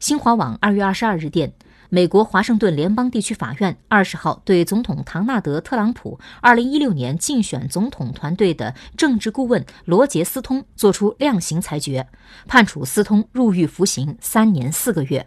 新华网二月二十二日电美国华盛顿联邦地区法院二十号对总统唐纳德特朗普二零一六年竞选总统团队的政治顾问罗杰斯通作出量刑裁决判处斯通入狱服刑三年四个月。